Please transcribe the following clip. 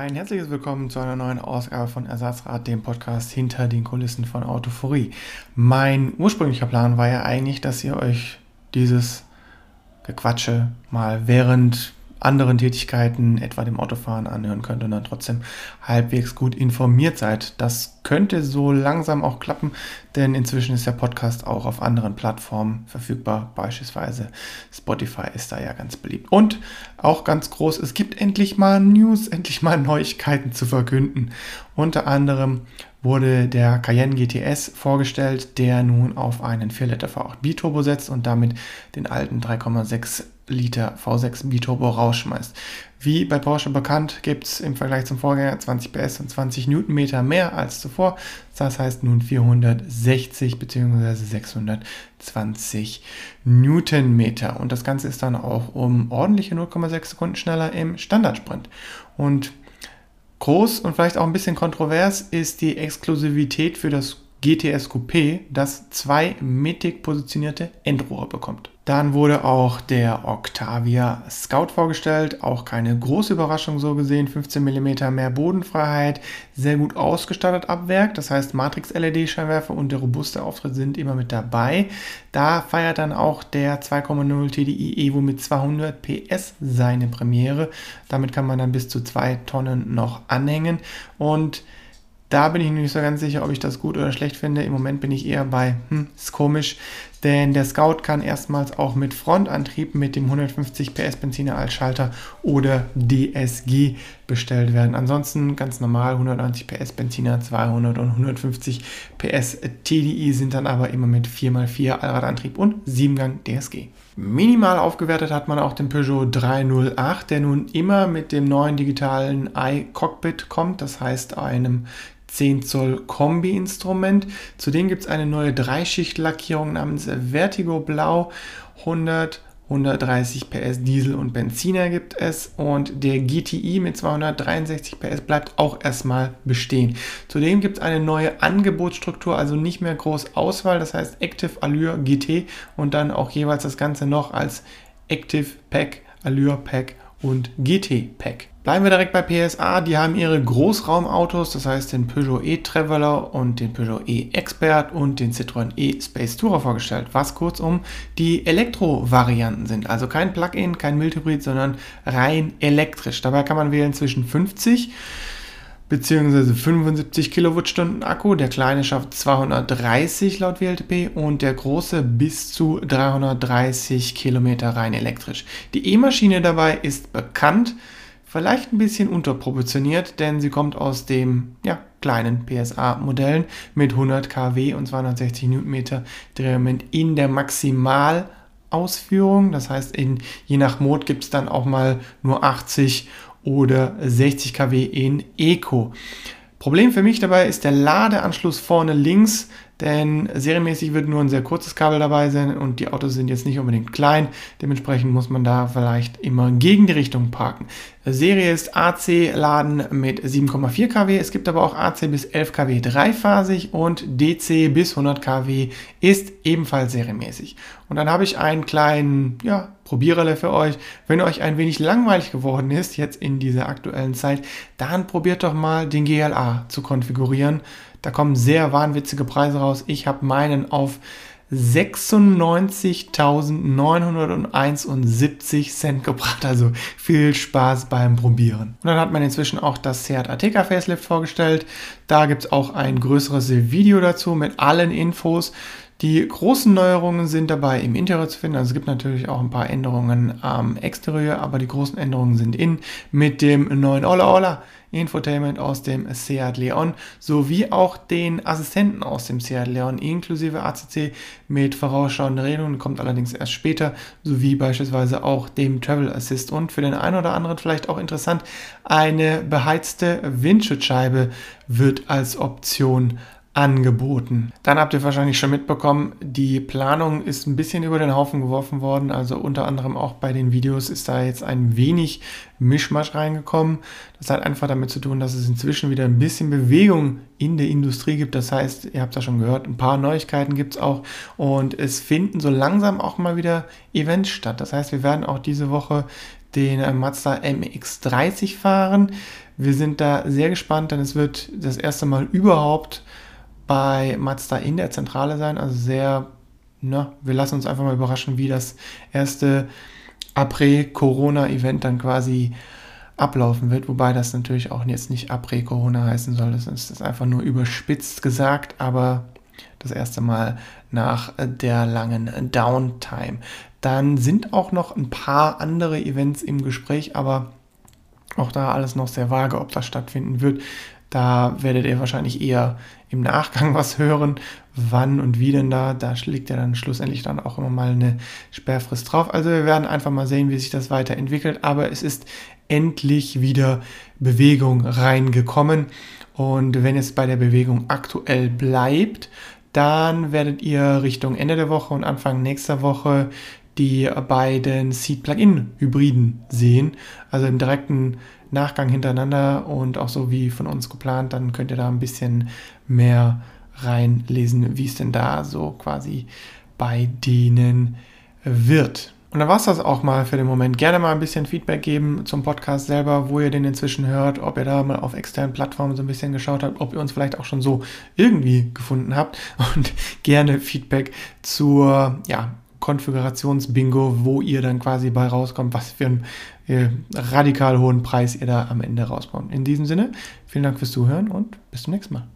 Ein herzliches Willkommen zu einer neuen Ausgabe von Ersatzrad, dem Podcast hinter den Kulissen von Autophorie. Mein ursprünglicher Plan war ja eigentlich, dass ihr euch dieses Gequatsche mal während anderen Tätigkeiten, etwa dem Autofahren, anhören könnt und dann trotzdem halbwegs gut informiert seid. Das könnte so langsam auch klappen, denn inzwischen ist der Podcast auch auf anderen Plattformen verfügbar. Beispielsweise Spotify ist da ja ganz beliebt. Und auch ganz groß, es gibt endlich mal News, endlich mal Neuigkeiten zu verkünden. Unter anderem wurde der Cayenne GTS vorgestellt, der nun auf einen 4-Liter V8 Biturbo setzt und damit den alten 3,6 Liter V6 Biturbo rausschmeißt. Wie bei Porsche bekannt, gibt es im Vergleich zum Vorgänger 20 PS und 20 Newtonmeter mehr als zuvor. Das heißt nun 460 bzw. 620 Newtonmeter. Und das Ganze ist dann auch um ordentliche 0,6 Sekunden schneller im Standardsprint. Und groß und vielleicht auch ein bisschen kontrovers ist die Exklusivität für das GTS Coupé, das zwei mittig positionierte Endrohre bekommt. Dann wurde auch der Octavia Scout vorgestellt, auch keine große Überraschung so gesehen, 15 mm mehr Bodenfreiheit, sehr gut ausgestattet ab Werk, das heißt Matrix-LED-Scheinwerfer und der robuste Auftritt sind immer mit dabei. Da feiert dann auch der 2,0 TDI Evo mit 200 PS seine Premiere, damit kann man dann bis zu 2 Tonnen noch anhängen. Und da bin ich nicht so ganz sicher, ob ich das gut oder schlecht finde. Im Moment bin ich eher bei, hm, ist komisch, denn der Scout kann erstmals auch mit Frontantrieb mit dem 150 PS Benziner als Schalter oder DSG bestellt werden. Ansonsten ganz normal 190 PS Benziner, 200 und 150 PS TDI sind dann aber immer mit 4x4 Allradantrieb und 7-Gang DSG. Minimal aufgewertet hat man auch den Peugeot 308, der nun immer mit dem neuen digitalen iCockpit kommt, das heißt einem 10 Zoll Kombi-Instrument. Zudem gibt es eine neue Dreischicht-Lackierung namens Vertigo Blau. 100 130 PS Diesel und Benziner gibt es und der GTI mit 263 PS bleibt auch erstmal bestehen. Zudem gibt es eine neue Angebotsstruktur, also nicht mehr groß Auswahl, das heißt Active Allure GT und dann auch jeweils das Ganze noch als Active Pack, Allure Pack und GT Pack. Bleiben wir direkt bei PSA. Die haben ihre Großraumautos, das heißt den Peugeot e-Traveler und den Peugeot e-Expert und den Citroën e-Space Tourer vorgestellt, was kurzum die Elektro-Varianten sind. Also kein Plug-in, kein Mildhybrid, sondern rein elektrisch. Dabei kann man wählen zwischen 50 bzw. 75 Kilowattstunden Akku. Der kleine schafft 230 laut WLTP und der große bis zu 330 Kilometer rein elektrisch. Die E-Maschine dabei ist bekannt vielleicht ein bisschen unterproportioniert, denn sie kommt aus dem ja, kleinen PSA-Modellen mit 100 kW und 260 Newtonmeter Drehmoment in der Maximalausführung. Das heißt, in, je nach Mod gibt es dann auch mal nur 80 oder 60 kW in Eco. Problem für mich dabei ist der Ladeanschluss vorne links denn serienmäßig wird nur ein sehr kurzes Kabel dabei sein und die Autos sind jetzt nicht unbedingt klein. Dementsprechend muss man da vielleicht immer gegen die Richtung parken. Serie ist AC-Laden mit 7,4 kW. Es gibt aber auch AC bis 11 kW dreiphasig und DC bis 100 kW ist ebenfalls serienmäßig. Und dann habe ich einen kleinen, ja, Probiererle für euch. Wenn euch ein wenig langweilig geworden ist, jetzt in dieser aktuellen Zeit, dann probiert doch mal den GLA zu konfigurieren. Da kommen sehr wahnwitzige Preise raus. Ich habe meinen auf 96.971 Cent gebracht. Also viel Spaß beim Probieren. Und dann hat man inzwischen auch das Seat Ateca Facelift vorgestellt. Da gibt es auch ein größeres Video dazu mit allen Infos. Die großen Neuerungen sind dabei im Interieur zu finden. Also es gibt natürlich auch ein paar Änderungen am Exterieur, aber die großen Änderungen sind in mit dem neuen Ola Ola Infotainment aus dem Seat Leon sowie auch den Assistenten aus dem Seat Leon inklusive ACC mit vorausschauenden Regelungen, kommt allerdings erst später, sowie beispielsweise auch dem Travel Assist und für den einen oder anderen vielleicht auch interessant, eine beheizte Windschutzscheibe wird als Option angeboten. Dann habt ihr wahrscheinlich schon mitbekommen, die Planung ist ein bisschen über den Haufen geworfen worden. Also unter anderem auch bei den Videos ist da jetzt ein wenig Mischmasch reingekommen. Das hat einfach damit zu tun, dass es inzwischen wieder ein bisschen Bewegung in der Industrie gibt. Das heißt, ihr habt ja schon gehört, ein paar Neuigkeiten gibt es auch und es finden so langsam auch mal wieder Events statt. Das heißt, wir werden auch diese Woche den äh, Mazda MX30 fahren. Wir sind da sehr gespannt, denn es wird das erste Mal überhaupt bei Mazda in der Zentrale sein. Also sehr, na, wir lassen uns einfach mal überraschen, wie das erste Après-Corona-Event dann quasi ablaufen wird, wobei das natürlich auch jetzt nicht Après-Corona heißen soll. Das ist einfach nur überspitzt gesagt, aber das erste Mal nach der langen Downtime. Dann sind auch noch ein paar andere Events im Gespräch, aber auch da alles noch sehr vage, ob das stattfinden wird. Da werdet ihr wahrscheinlich eher im Nachgang was hören, wann und wie denn da. Da liegt ja dann schlussendlich dann auch immer mal eine Sperrfrist drauf. Also wir werden einfach mal sehen, wie sich das weiterentwickelt. Aber es ist endlich wieder Bewegung reingekommen. Und wenn es bei der Bewegung aktuell bleibt, dann werdet ihr Richtung Ende der Woche und Anfang nächster Woche die beiden Seed-Plugin-Hybriden sehen. Also im direkten Nachgang hintereinander und auch so wie von uns geplant, dann könnt ihr da ein bisschen mehr reinlesen, wie es denn da so quasi bei denen wird. Und dann war es das auch mal für den Moment. Gerne mal ein bisschen Feedback geben zum Podcast selber, wo ihr den inzwischen hört, ob ihr da mal auf externen Plattformen so ein bisschen geschaut habt, ob ihr uns vielleicht auch schon so irgendwie gefunden habt und gerne Feedback zur ja, Konfigurationsbingo, wo ihr dann quasi bei rauskommt, was für einen äh, radikal hohen Preis ihr da am Ende rauskommt. In diesem Sinne, vielen Dank fürs Zuhören und bis zum nächsten Mal.